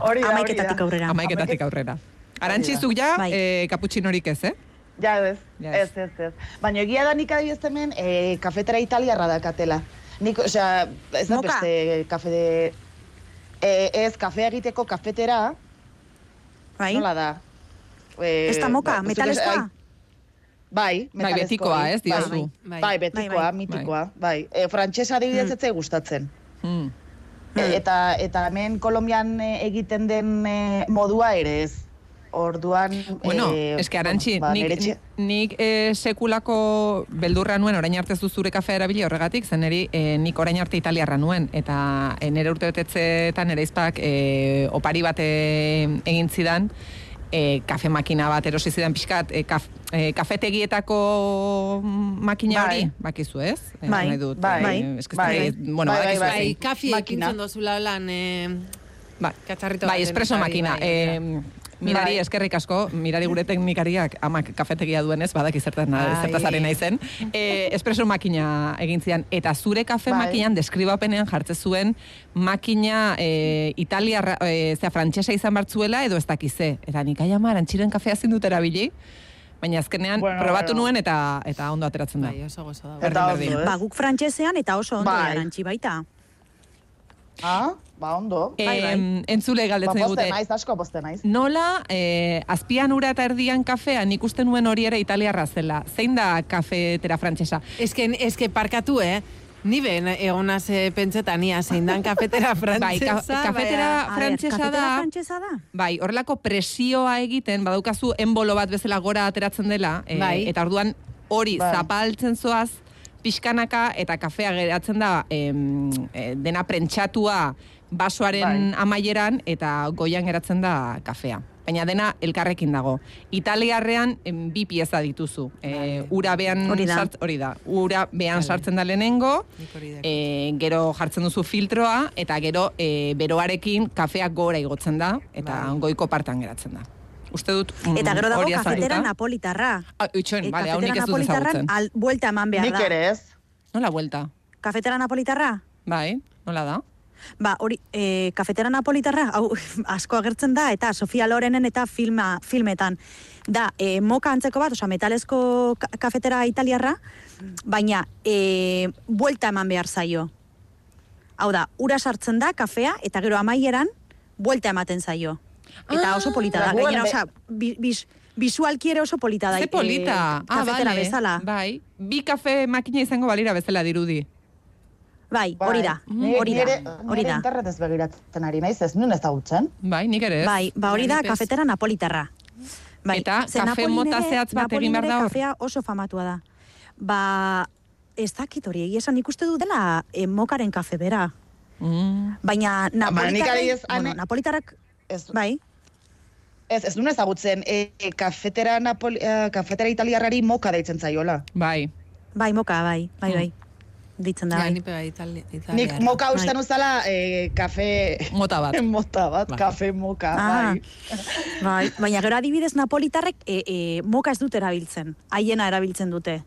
Hori da, da. Amaiketatik aurrera. Amaiketatik aurrera. Arantxi zuk ja, Bai. eh, kaputxinorik ez, eh? Ja, ez, Ja, ez, ez, ez. Baina egia da nik adibidez hemen eh, kafetera italiarra dakatela. Nik, osea, ez da beste kafe de... Eh, ez, kafea egiteko kafetera, Bai. nola da? Eh, Ez da moka, ba, zuk ez- metalezkoa? ai, Bai, Bai, betikoa, ez, diozu. Bai, Bai. bai, betikoa, Bai, bai. mitikoa, bai. E, frantsesa adibidez Mm. gustatzen. Hmm. E, eta, eta hemen Kolombian eh, egiten den eh, modua ere ez. Orduan... Bueno, eh, eske Arantxi, bueno, ba, nik, nire etxe- nik eh, sekulako beldurra nuen orain arte ez du zure kafea erabili horregatik, zen niri eh, nik orain arte italiarra nuen, eta eh, nire urte betetzeetan nire izpak eh, opari bat eh, egin zidan, eh, kafe makina bat erosi zidan pixkat, eh, kaf, eh, kafetegietako makina Bai. hori, bakizu ez? Bai, nahi dut, bai, eh, eske ez bai. dakit, bueno, Bai, bai, badakizu bai. Bai, zein. kafi Makina. ekintzen dozula lan, eh, Bai, Katxarrito bai baten espresso jarri, makina. bai, eh, mirari Bai. eskerrik asko, mirari gure teknikariak amak kafetegia duenez, badaki zertan Bai. zertaz ari naizen. Eh, espresso makina egin zian. Eta zure kafe Bai. makinan deskribapenean jartze zuen makina eh, italiarra, eh, zera, frantsesa izan bartzuela edo ez dakize. Eta nik aiama arantxiren kafea zin dut erabili, baina azkenean Bueno, probatu bueno. nuen eta eta ondo ateratzen da. Bai, oso gozo da. Eta berdin, berdin. ondo, Ba, guk frantsesean eta oso ondo Bai. erantzi baita. Ah, ba, ondo. Eh, bai, bai. entzule Ba, galdetzen poste digute. naiz, asko poste naiz. Nola, eh, azpian ura eta erdian kafea, nik uste nuen hori ere italiarra zela. Zein da kafetera frantsesa? Eske, eske parkatu, eh? Ni ben egonaz e, pentsetan ia zein dan kafetera Bai, ka- frantzesa. kafetera- A ber, Frantsesa kafetera da- da? Bai, horrelako presioa egiten, badaukazu enbolo bat bezala gora ateratzen dela, eh, Bai. eta orduan hori Bai. zapaltzen zoaz, pixkanaka eta kafea geratzen da em, eh, dena prentsatua basoaren Bai. amaieran eta goian geratzen da kafea. baina dena elkarrekin dago. Italiarrean em, bi pieza dituzu. E, ura behan Hori da. sart- hori da. Ura behan sartzen da lehenengo, e, gero jartzen duzu filtroa, eta gero e, beroarekin kafeak gora igotzen da, eta Bai. goiko partan geratzen da. Uste dut mm, Eta gero dago kafetera napolitarra. Ah, itxoen, E, bale, hau nik ez dut napolitarran ezagutzen. al, buelta eman behar Nik da. ere ez. Nola vuelta? Kafetera napolitarra? Bai, nola da? Ba, hori, e, kafetera napolitarra, hau, asko agertzen da, eta Sofia Lorenen eta filma, filmetan. Da, e, moka antzeko bat, osea, metalezko ka- kafetera italiarra, baina e, buelta eman behar zaio. Hau da, ura sartzen da, kafea, eta gero amaieran, buelta ematen zaio. Eta oso polita da, Ah, gainera, osea, bi, bis, visualki ere oso polita da. Ze polita. e, ah, bale. bezala. Bai. Bi kafe makina izango balira bezala dirudi. Bai, hori da, Ni- hori da, nire- hori nire da. internetez begiratzen ari naiz, ez nun ezagutzen. Bai, nik ere ez. Bai, ba hori da ez. kafetera napolitarra. Bai, Eta kafe mota zehatz bat egin behar da hor? Kafea oso famatua da. Ba, ez dakit hori, esan ikuste du dela eh, mokaren kafe bera. Mm. Baina napolitarrak, bueno, ane- napolitarrak, Ez, bai, ez, ez nun ezagutzen, e, e, kafetera, Napoli, e, kafetera italiarrari moka deitzen zaiola. Bai. bai, moka, bai, Mm. bai, bai. Ditzen da, Ja, bai. ni pega Itali, Nik moka Bai. uzala e, kafe... Mota bat. mota bat, Bai. kafe moka, Ah, bai. bai, baina gero adibidez napolitarrek e, e, moka ez dute erabiltzen, haiena erabiltzen dute.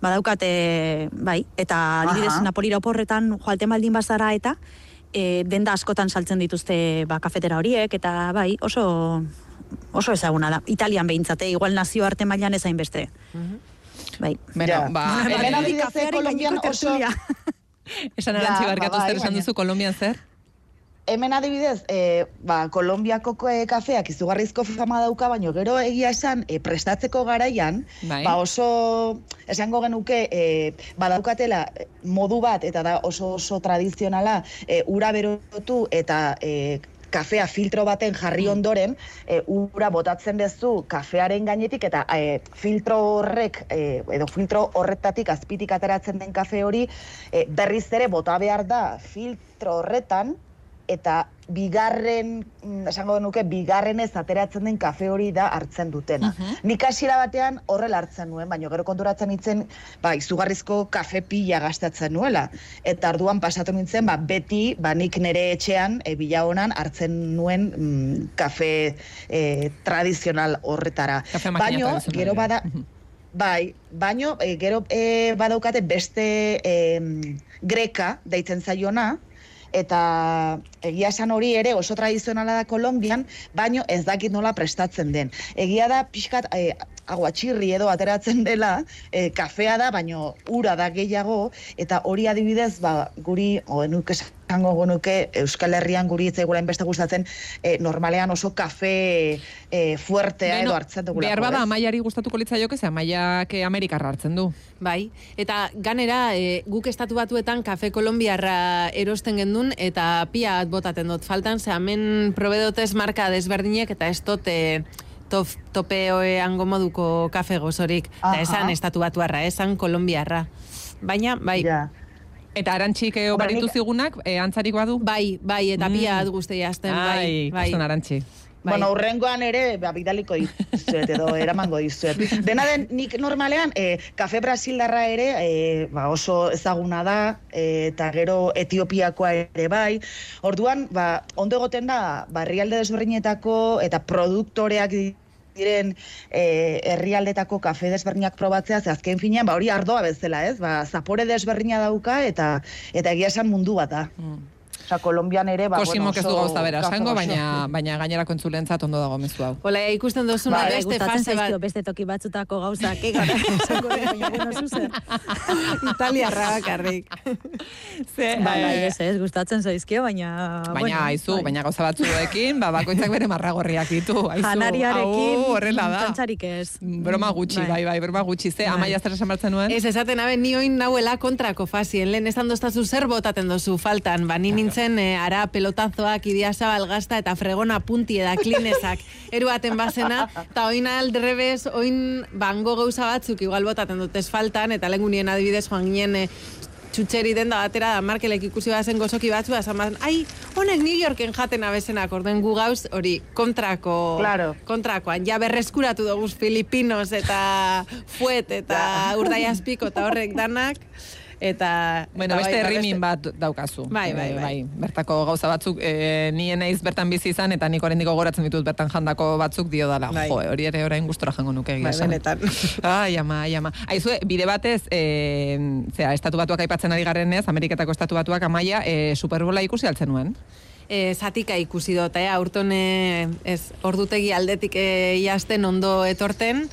Badaukate, bai, eta adibidez. Napolira oporretan joalte maldin bazara eta e, denda askotan saltzen dituzte ba, kafetera horiek, eta bai, oso oso ezaguna da. Italian behintzate, igual nazio arte mailan ezain beste. Bai. Beno, Ja. ba, Hemen hemen adibidez, Kafearen Kolonbian gaineko oso- tertulia. esan Ja, arantzi ba, barkatu bai, zer esan baina- duzu Kolombian zer? Hemen adibidez, e, ba, Kolombiako kafeak izugarrizko fama dauka, baina gero egia esan e, prestatzeko garaian, Bai. ba oso, esango genuke, e, badaukatela e, modu bat, eta da oso oso tradizionala, e, ura berotu eta e, kafea filtro baten jarri ondoren, e, ura botatzen dezu kafearen gainetik, eta e, filtro horrek, e, edo filtro horretatik azpitik ateratzen den kafe hori, e, berriz ere bota behar da filtro horretan, eta bigarren, mm, esango genuke, bigarrenez ateratzen den kafe hori da hartzen dutena. Nik hasiera batean horrela hartzen nuen, baina gero konturatzen nintzen, ba, izugarrizko kafe pila gastatzen nuela. Eta arduan pasatu nintzen, ba, beti, ba, nik nire etxean, e, bila honan, hartzen nuen mm, kafe e, tradizional horretara. Baino, gero bada, Mhm. Bai, baino, e, gero e, badaukate beste e, greka deitzen zaiona, eta egia esan hori ere oso tradizionala da Kolonbian, baino ez dakit nola prestatzen den. Egia da pixkat e, aguatxirri edo ateratzen dela, e, kafea da, baino ura da gehiago, eta hori adibidez, ba, guri, o nuke esango genuke Euskal Herrian guri etzaigula beste gustatzen, e, normalean oso kafe e, fuertea Beno, edo hartzen dugulako. behar bada ez? amaiari gustatuko litzaioke, ze amaiak eh, Amerikarra hartzen du. Bai, eta ganera e, guk estatu batuetan kafe kolombiarra erosten gendun eta pia botaten dut faltan, ze hemen probedotez marka desberdinek eta ez dut e, tof, topeoeango moduko kafe gozorik. Eta Aha. esan estatu batuarra, esan kolombiarra. Baina, bai, Ja. Eta arantxik eh, obaritu zigunak, eh, antzarik badu? bai, bai, eta Mm. pia bat guztia azten, bai, Ai, bai. ikusten arantxi. Bai. Bueno, urrengoan ere, ba, bidaliko dizuet edo eramango dizuet. Dena den, nik normalean, e, kafe brasildarra ere e, ba, oso ezaguna da, e, eta gero Etiopiakoa ere bai. Orduan, ba, ondo egoten da, ba, herrialde desberdinetako eta produktoreak di- diren e, herrialdetako kafe desberdinak probatzea, ze azken finean, ba, hori ardoa bezala, ez? Ba, zapore desberdina dauka eta eta egia esan mundu bat da. Mm. Osa, Kolombian ere, ba, Kosimok ez du gauza bera esango, baina, baina gainerako entzulentzat ondo dago mezu hau. Hola, ikusten duzuna Bai, beste fase bat. beste toki batzutako gauzak, egara, esango dut, baina bueno, zuzen. Italiarra bakarrik. Ze, Bai, bai, eh, ez, ez, gustatzen zaizkio, baina... Baina, bueno, aizu, bai. baina gauza batzuekin, ba, bakoitzak bere marragorriak ditu. Aizu, Janariarekin, horrela da. tantzarik ez. Broma gutxi, bai, bai, broma gutxi. Ze, Bai. amaia zer esan bartzen nuen? Ez esaten abe, ni oin nauela kontrako fasien, lehen esan doztazu zer botaten dozu faltan, ba, ni nintzen eh, ara pelotazoak, idia zabalgazta eta fregona punti eda klinesak. Eruaten bazena, eta oin aldrebez, oin bango gauza batzuk igual botaten dut ez faltan, eta lengunien adibidez joan ginen eh, txutxeri denda batera da markelek ikusi bazen gozoki batzu, esan bazen, ai, honek New Yorken jaten abezenak, orden gu gauz, hori, kontrako, Claro. kontrakoan, ja berreskuratu dugu Filipinos eta Fuet eta Urdaiazpiko eta horrek danak, eta... Bueno, eta beste bai, herrimin bat daukazu. Bai, bai, Eh, bai. Bertako gauza batzuk, e, ni naiz bertan bizi izan, eta nik oraindik gogoratzen ditut bertan jandako batzuk dio dala. Bai. Jo, hori ere orain gustora jango nuke egia Bai, benetan. Ai, ama, ai, ama. Aizue, bide batez, e, zera, estatu batuak aipatzen ari garrenez, Ameriketako estatu batuak amaia, e, Superbola ikusi altzen nuen. e, zatika ikusi dut, eh? aurton ez, ordutegi aldetik e, iasten ondo etorten,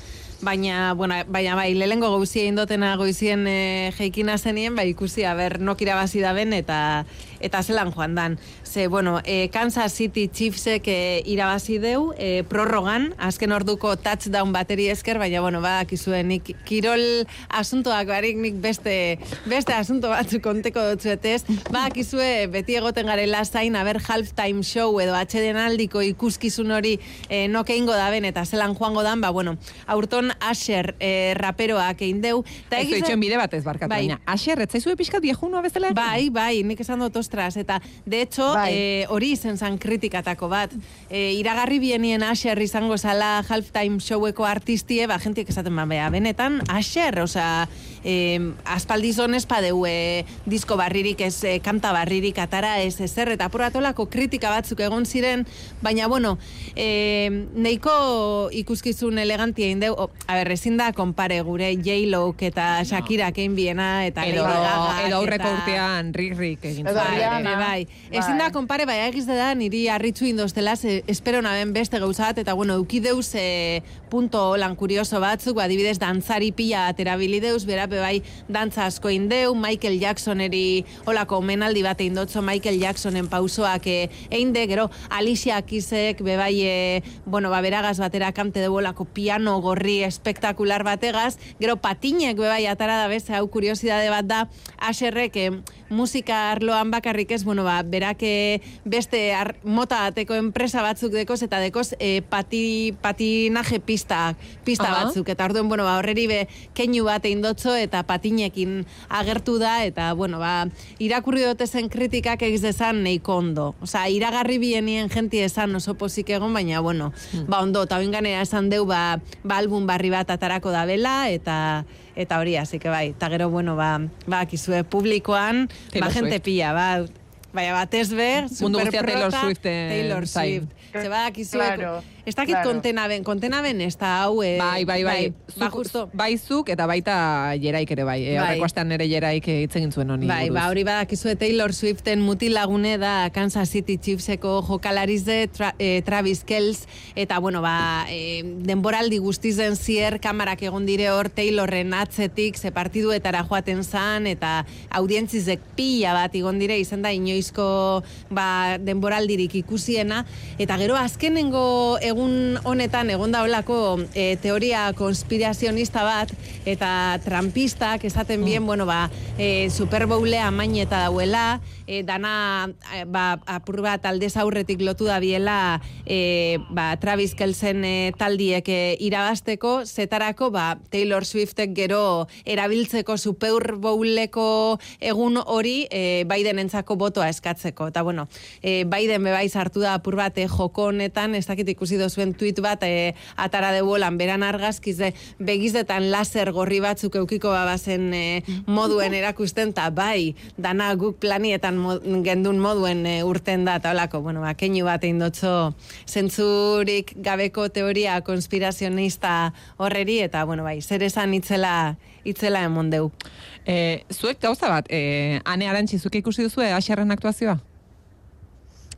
baina, bueno, baina bai, lehengo gauzia indotena goizien e, jeikina zenien, bai ikusi, aber, nok irabazi daben eta eta zelan joan dan. Ze, bueno, e, Kansas City Chiefsek e, irabazi deu, e, prorrogan, azken orduko touchdown bateri esker, baina, bueno, badakizue, nik kirol asuntoak barik nik beste, beste asunto batzuk konteko dutzuetez, badakizue beti egoten garela zain, aber halftime show edo atxeden ikuskizun hori e, noke ingo daben eta zelan joango dan, ba, bueno, aurton Asher e, raperoak egin deu. Ta Ez egiz- itxoen bide batez barkatu, Bai. baina, Asher, ez zaizue pixkat viejunua bezala? Bai, bai, nik esan dut ostras, eta de hecho, Bai. eh, hori izen zan kritikatako bat. Eh, iragarri bienien Asher izango zala halftime showeko artistie, ba, jentiek esaten ba, bea, benetan, Asher, osea, eh, aspaldizon ez padeu eh, disko barririk, ez eh, kanta barririk atara, ez ezer, eta apuratolako kritika batzuk egon ziren, baina, bueno, eh, neiko ikuskizun elegantia indeu, o, a ber, ezin da konpare gure J-Lo eta Shakira kein biena, eta Edo, Lady edo aurreko eta- urtean rik-rik egin Edo. Bai, Rihanna. bai. Ezin da konpare, bai, egiz da, niri harritzu indoztela, ze, espero naben beste gauza bat, eta bueno, eukideuz e, punto lan kurioso batzuk, ba, adibidez, dantzari pila aterabilideuz, berape bai, dantza asko indeu, Michael Jacksoneri, olako omenaldi bat indotzo Michael Jacksonen pausoak e, einde, gero, Alicia Kisek, bebai, e, bueno, ba, beragaz batera kante de bolako piano gorri espektakular bategaz, gero patinek bebai atara da beste, hau kuriosidade bat da, aserrek, musika arloan bakarrik ez, bueno, ba, berak eh, beste ar, mota bateko enpresa batzuk dekoz, eta dekoz e, pati, patinaje pista, pista Aha. batzuk, eta orduen, bueno, ba, horreri be, keinu bat eindotzo, eta patinekin agertu da, eta, bueno, ba, irakurri dute zen kritikak egiz dezan neiko ondo. Osa, iragarri bienien jenti esan oso pozik egon, baina, bueno, ba, ondo, eta oin ganera esan deu, ba, ba, album barri bat atarako da bela, eta eta hori, así que bai, eta gero, bueno, ba, ba, kizue publikoan, Taylor ba, gente Swift. pilla, ba, Baina batez be, Mundu guztia superprota, Taylor Swiften Taylor. Swift. Ze badakizue, Claro, ez dakit claro. kontena ben, kontena ben ez da hau, eh, Bai, bai, bai. ba, Zuk- justo, bai zuk eta baita jeraik ere bai. E, Bai. Aurreko astean ere jeraik hitz egin zuen honi. Bai, buruz. ba, hori badakizue Taylor Swiften mutilagune da Kansas City Chiefseko jokalarize tra, eh, Travis Kells eta bueno, ba, eh, denboraldi guztizen zier kamarak egon dire hor Taylorren atzetik ze partiduetara joaten zan eta audientzizek pila bat egon dire izan da inoizko ba, denboraldirik ikusiena eta gero azkenengo egun honetan egon da holako eh, teoria konspirazionista bat eta trampistak esaten bien, bueno, ba, e, Super Bowlea maineta dauela, e, dana e, ba, apur bat aldez aurretik lotu da biela e, ba, Travis Kelsen e, taldiek e, irabasteko, zetarako ba, Taylor Swiftek gero erabiltzeko Super Bowleko egun hori e, Biden entzako botoa eskatzeko. Eta bueno, e, Biden bebai sartu da apur bat e, joko honetan, ez dakit ikusi dozuen tweet bat e, atara de bolan beran argazkize begizetan laser gorri batzuk eukiko babazen e, moduen erakusten, eta bai, dana guk planietan gendun moduen e, urten da, eta holako, bueno, ba, keinu bat egin dotzo zentzurik gabeko teoria konspirazionista horreri, eta, bueno, bai, zer esan itzela, itzela emon deu. E, zuek gauza bat, e, ane arantzi zuke ikusi duzu Asherren aktuazioa?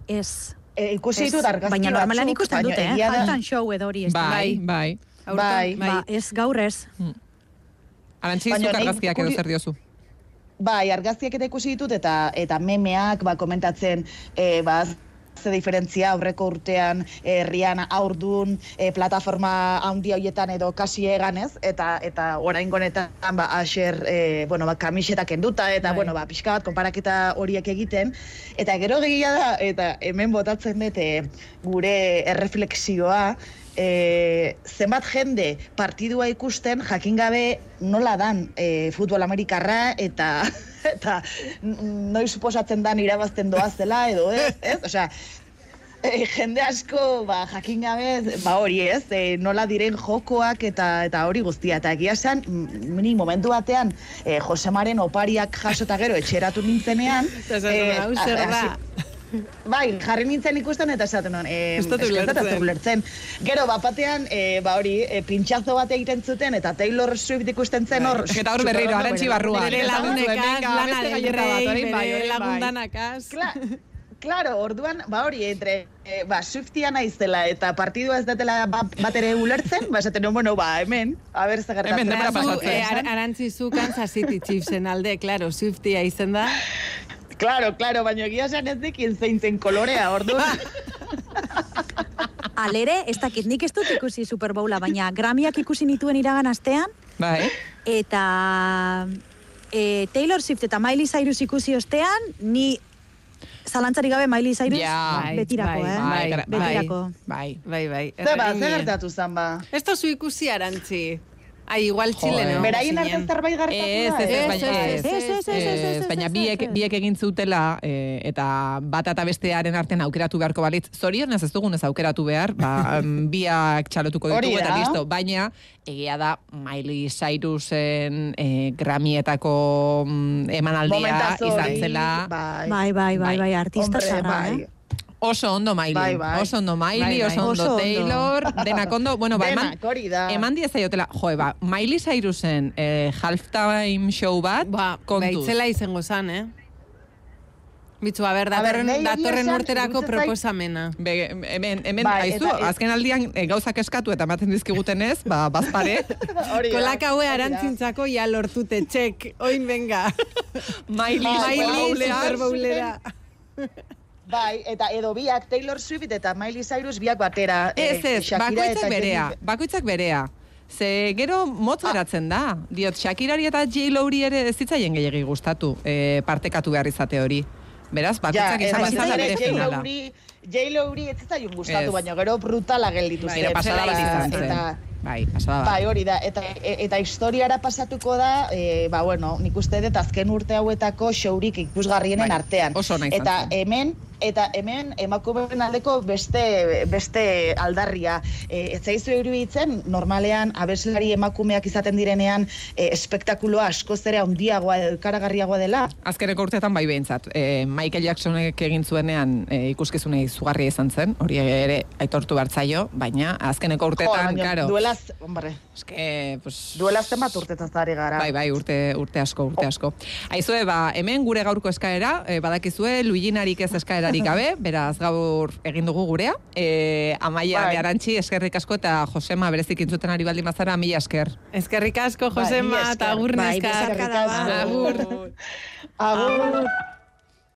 Ez. E, ikusi Ez, ditut argazki baina normalan ikusten dute, eh? da- Halftime show edo hori. ez. Bai, bai. Aurten, Bai. Ba, ez gaur ez. Arantzi Baina zuk nahi argazkiak edo zer diozu? Bai, argazkiak eta ikusi ditut eta eta memeak ba, komentatzen e, ba, ze diferentzia aurreko urtean e, herrian aurdun e, plataforma handi horietan edo kasi eganez eta eta oraingo honetan ba Asher e, bueno ba kamiseta kenduta eta Bai. bueno ba pixka bat konparaketa horiek egiten eta gero gehiago da eta hemen botatzen dut e, gure erreflexioa e, zenbat jende partidua ikusten jakin gabe nola dan e, futbol amerikarra eta eta noiz suposatzen dan irabazten doazela, edo ez, ez? Osea, e, jende asko ba, jakin gabe, ba hori ez, e, nola diren jokoak eta eta hori guztia. Eta egia esan, ni momentu batean, e, Josemaren opariak jaso eta gero etxeratu nintzenean, Eta esaten, hau zer da? Bai, jarri nintzen ikusten eta esaten eh, Ez dut ulertzen. Gero, bapatean, eh, ba hori, eh, pintxazo bat egiten zuten, eta Taylor Swift ikusten zen hor... Eta hor berriro, superondo arantxi bere- lagunekaz, lana del bat, bai, bere bai. lagundanakaz. Claro, orduan, ba hori, entre, eh, ba, Swiftia naizela eta partidua ez datela ba, bat ere ulertzen, ba, esaten nuen, bueno, ba, hemen, a ber, ze gertatzen. Hemen Zu, pasatzen. eh, ar- arantzi zu Kansas City Chiefsen alde, claro, Swiftia izen da. Claro, claro, baina egia esan ez dikin zein zen kolorea, orduan. Alere, ez dakit, nik ez dut ikusi Super Bowla, baina Grammyak ikusi nituen iragan astean, Bai. eta e, Taylor Swift eta Miley Cyrus ikusi ostean, ni zalantzarik gabe Miley Cyrus Ja. Bai, betirako, bai, eh? Bai, bai, betirako. bai. Bai, bai. Ze ba, ze erregine. gertatu zan ba. Ez tozu ikusi arantzi. Ai, igual Joder. Txile, no? Beraien artean zerbait gertatu Ez, da? ez, ez, Ez, baina ez, ez. Ez, ez, ez, ez, ez, ez, baina ez, biek, ez. biek egin zutela eh, eta bat eta bestearen artean aukeratu beharko balitz. Zorionez ez dugunez aukeratu behar, ba, em, biak txalotuko ditugu eta listo. Baina egia da Miley Cyrusen eh, Grammyetako mm, emanaldia izan zela Bai, Bai, bai, bai, Bai. bai, artista zara, bai. Oso ondo Miley, Bai, bai. oso ondo Miley, Bai, bai. oso ondo Oso ondo. Taylor, denak ondo, bueno, ba, eman, eman diezaiotela, joe, ba, Miley Cyrusen eh, halftime show bat, Ba, kontuz. baitzela izango zan, eh? Bitzu, a ber, datorren, urterako proposamena. Be, hemen, hemen, Bai, aizu, eta- azken aldian e, gauzak eskatu eta ematen dizkiguten ez, ba, bazpare. Kolaka haue arantzintzako ja lortute, txek, oin venga. Miley, Bai, Miley, Bowlera. Super Bowlera. Bai, eta edo biak Taylor Swift eta Miley Cyrus biak batera. eh, Ez ez, Shakira bakoitzak berea, bakoitzak berea. Ze gero motz Ah. geratzen da. Diot, Shakirari eta J-Lowri ere ez zitzaien gehiagi gustatu e, partekatu behar izate hori. Beraz, bakoitzak ez, izan ere bere finala. J-Lowri ez zitzaion gustatu, baina gero brutala gelditu zen. Bere pasada bat izan zen. Eta, Bai, pasada bat. Bai, hori da, eta, e- eta historiara pasatuko da, e, ba, bueno, nik uste dut azken urte hauetako showrik ikusgarrienen Bai, artean. oso izan Eta hemen, eta hemen emakumeen aldeko beste, beste aldarria. E, ez zaizu iruditzen, normalean abeslari emakumeak izaten direnean e, espektakuloa askoz ere handiagoa edo ikaragarriagoa dela. Azkeneko urteetan bai behintzat. E, Michael Jacksonek egin zuenean e, ikuskizunei zugarria izan zen, hori ere aitortu bertzaio, baina azkeneko urteetan, baina karo, duelaz, hombre, eske, pues, duelaz zenbat urtetaz ari gara. Bai, bai, urte, urte asko, urte asko. Aizue, ba, hemen gure gaurko eskaera, e, badakizue, luiginarik ez eskaerarik gabe, beraz gaur egin dugu gurea. E, amaia Bai. beharantzi, eskerrik asko, eta Josema berezik intzuten ari baldin bazara, mila esker. Eskerrik asko, Bai, Josema, mila eta agur Bai, neska. besarkada bat. Agur. Agur.